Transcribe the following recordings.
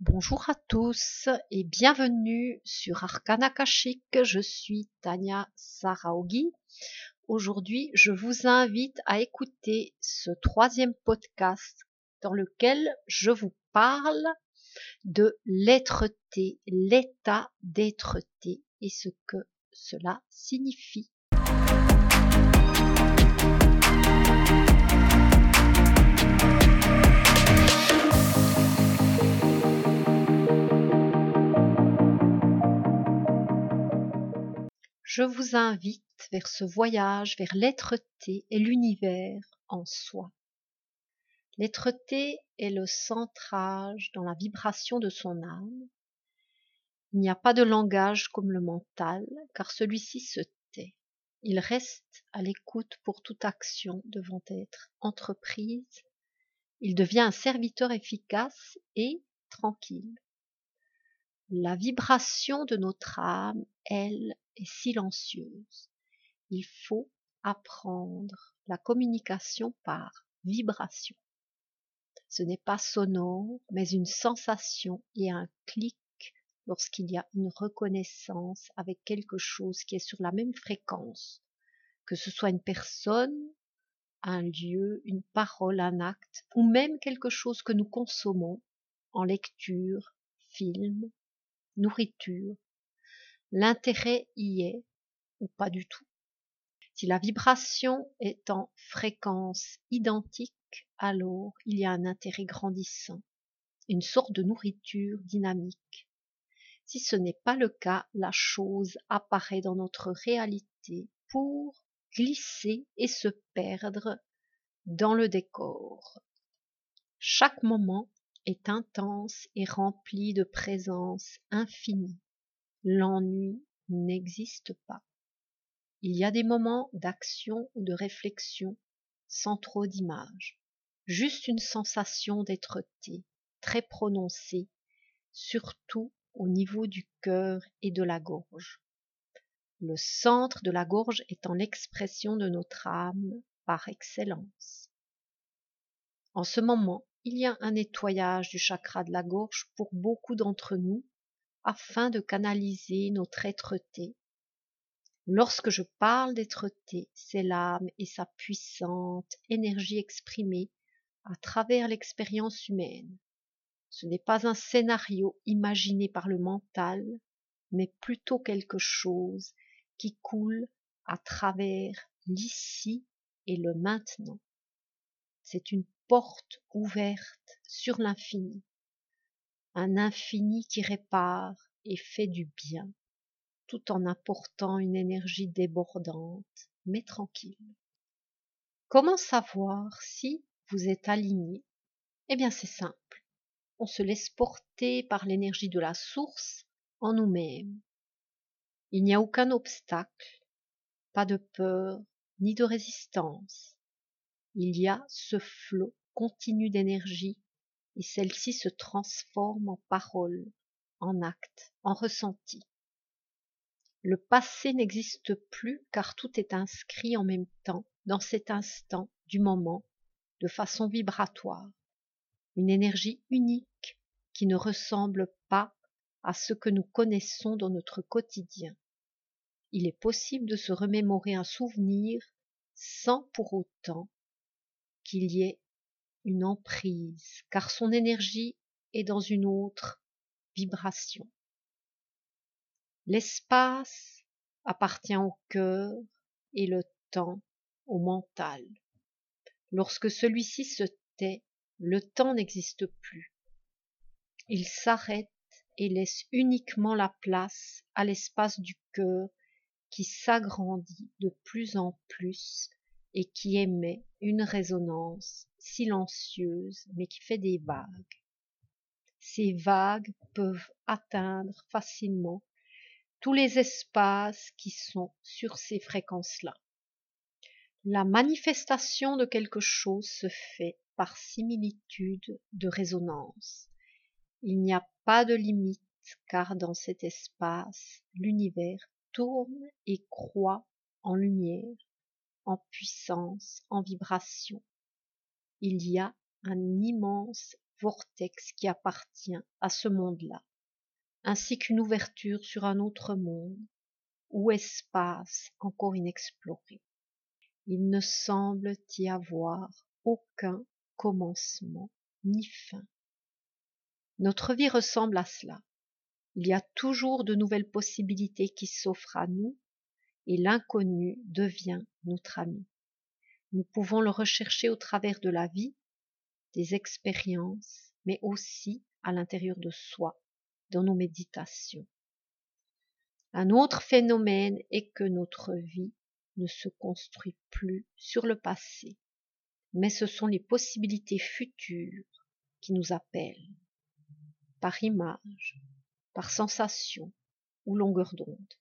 Bonjour à tous et bienvenue sur Arcana Akashique. Je suis Tania Saraogi. Aujourd'hui, je vous invite à écouter ce troisième podcast dans lequel je vous parle de l'être-té, l'état d'être-té et ce que cela signifie. Je vous invite vers ce voyage vers l'être-té et l'univers en soi. L'être-té est le centrage dans la vibration de son âme. Il n'y a pas de langage comme le mental, car celui-ci se tait. Il reste à l'écoute pour toute action devant être entreprise. Il devient un serviteur efficace et tranquille. La vibration de notre âme, elle, est silencieuse. Il faut apprendre la communication par vibration. Ce n'est pas sonore, mais une sensation et un clic lorsqu'il y a une reconnaissance avec quelque chose qui est sur la même fréquence, que ce soit une personne, un lieu, une parole, un acte, ou même quelque chose que nous consommons en lecture, film, nourriture, l'intérêt y est ou pas du tout. Si la vibration est en fréquence identique, alors il y a un intérêt grandissant, une sorte de nourriture dynamique. Si ce n'est pas le cas, la chose apparaît dans notre réalité pour glisser et se perdre dans le décor. Chaque moment est intense et rempli de présence infinie l'ennui n'existe pas. Il y a des moments d'action ou de réflexion sans trop d'images, juste une sensation d'être-té très prononcée, surtout au niveau du cœur et de la gorge. Le centre de la gorge étant l'expression de notre âme par excellence. En ce moment, il y a un nettoyage du chakra de la gorge pour beaucoup d'entre nous afin de canaliser notre être-té. Lorsque je parle d'être-té, c'est l'âme et sa puissante énergie exprimée à travers l'expérience humaine. Ce n'est pas un scénario imaginé par le mental, mais plutôt quelque chose qui coule à travers l'ici et le maintenant. C'est une porte ouverte sur l'infini un infini qui répare et fait du bien, tout en apportant une énergie débordante, mais tranquille. Comment savoir si vous êtes aligné? Eh bien c'est simple. On se laisse porter par l'énergie de la source en nous-mêmes. Il n'y a aucun obstacle, pas de peur, ni de résistance. Il y a ce flot continu d'énergie et celle-ci se transforme en parole, en acte, en ressenti. Le passé n'existe plus car tout est inscrit en même temps dans cet instant du moment de façon vibratoire, une énergie unique qui ne ressemble pas à ce que nous connaissons dans notre quotidien. Il est possible de se remémorer un souvenir sans pour autant qu'il y ait une emprise, car son énergie est dans une autre vibration. L'espace appartient au cœur et le temps au mental. Lorsque celui-ci se tait, le temps n'existe plus. Il s'arrête et laisse uniquement la place à l'espace du cœur qui s'agrandit de plus en plus et qui émet une résonance silencieuse mais qui fait des vagues. Ces vagues peuvent atteindre facilement tous les espaces qui sont sur ces fréquences-là. La manifestation de quelque chose se fait par similitude de résonance. Il n'y a pas de limite car dans cet espace, l'univers tourne et croît en lumière en puissance, en vibration. Il y a un immense vortex qui appartient à ce monde-là, ainsi qu'une ouverture sur un autre monde ou espace encore inexploré. Il ne semble y avoir aucun commencement ni fin. Notre vie ressemble à cela. Il y a toujours de nouvelles possibilités qui s'offrent à nous et l'inconnu devient notre ami. Nous pouvons le rechercher au travers de la vie, des expériences, mais aussi à l'intérieur de soi, dans nos méditations. Un autre phénomène est que notre vie ne se construit plus sur le passé, mais ce sont les possibilités futures qui nous appellent, par image, par sensation ou longueur d'onde.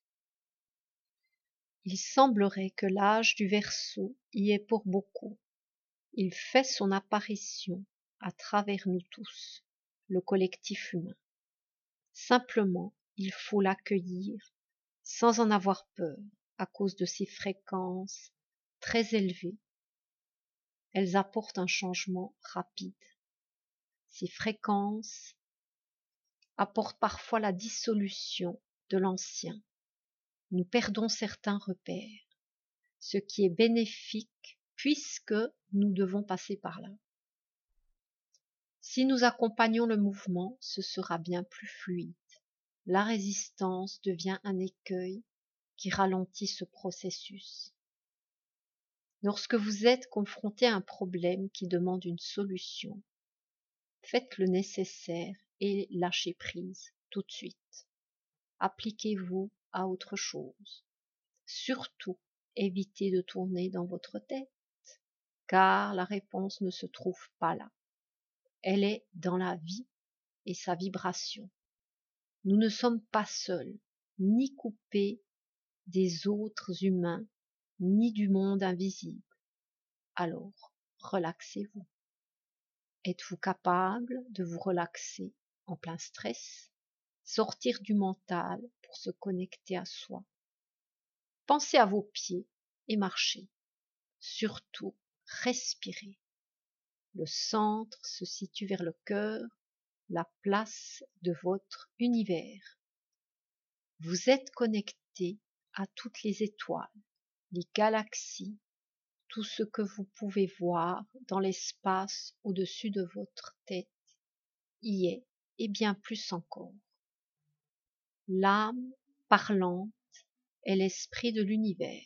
Il semblerait que l'âge du Verseau y est pour beaucoup. Il fait son apparition à travers nous tous, le collectif humain. Simplement, il faut l'accueillir sans en avoir peur à cause de ses fréquences très élevées. Elles apportent un changement rapide. Ces fréquences apportent parfois la dissolution de l'ancien nous perdons certains repères, ce qui est bénéfique puisque nous devons passer par là. Si nous accompagnons le mouvement, ce sera bien plus fluide. La résistance devient un écueil qui ralentit ce processus. Lorsque vous êtes confronté à un problème qui demande une solution, faites le nécessaire et lâchez prise tout de suite. Appliquez-vous autre chose. Surtout, évitez de tourner dans votre tête, car la réponse ne se trouve pas là. Elle est dans la vie et sa vibration. Nous ne sommes pas seuls, ni coupés des autres humains, ni du monde invisible. Alors, relaxez-vous. Êtes-vous capable de vous relaxer en plein stress? Sortir du mental pour se connecter à soi. Pensez à vos pieds et marchez. Surtout, respirez. Le centre se situe vers le cœur, la place de votre univers. Vous êtes connecté à toutes les étoiles, les galaxies, tout ce que vous pouvez voir dans l'espace au-dessus de votre tête y est et bien plus encore. L'âme parlante est l'esprit de l'univers.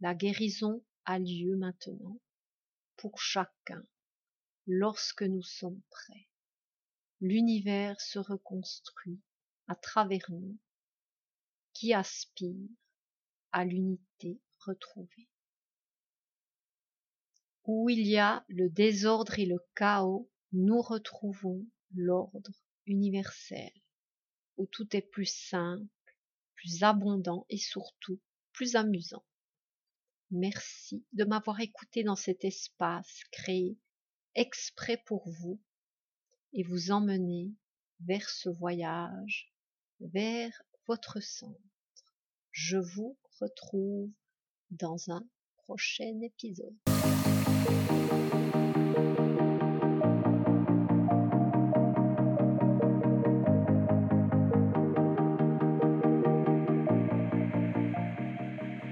La guérison a lieu maintenant pour chacun lorsque nous sommes prêts. L'univers se reconstruit à travers nous qui aspire à l'unité retrouvée. Où il y a le désordre et le chaos, nous retrouvons l'ordre universel où tout est plus simple, plus abondant et surtout plus amusant. Merci de m'avoir écouté dans cet espace créé exprès pour vous et vous emmener vers ce voyage, vers votre centre. Je vous retrouve dans un prochain épisode.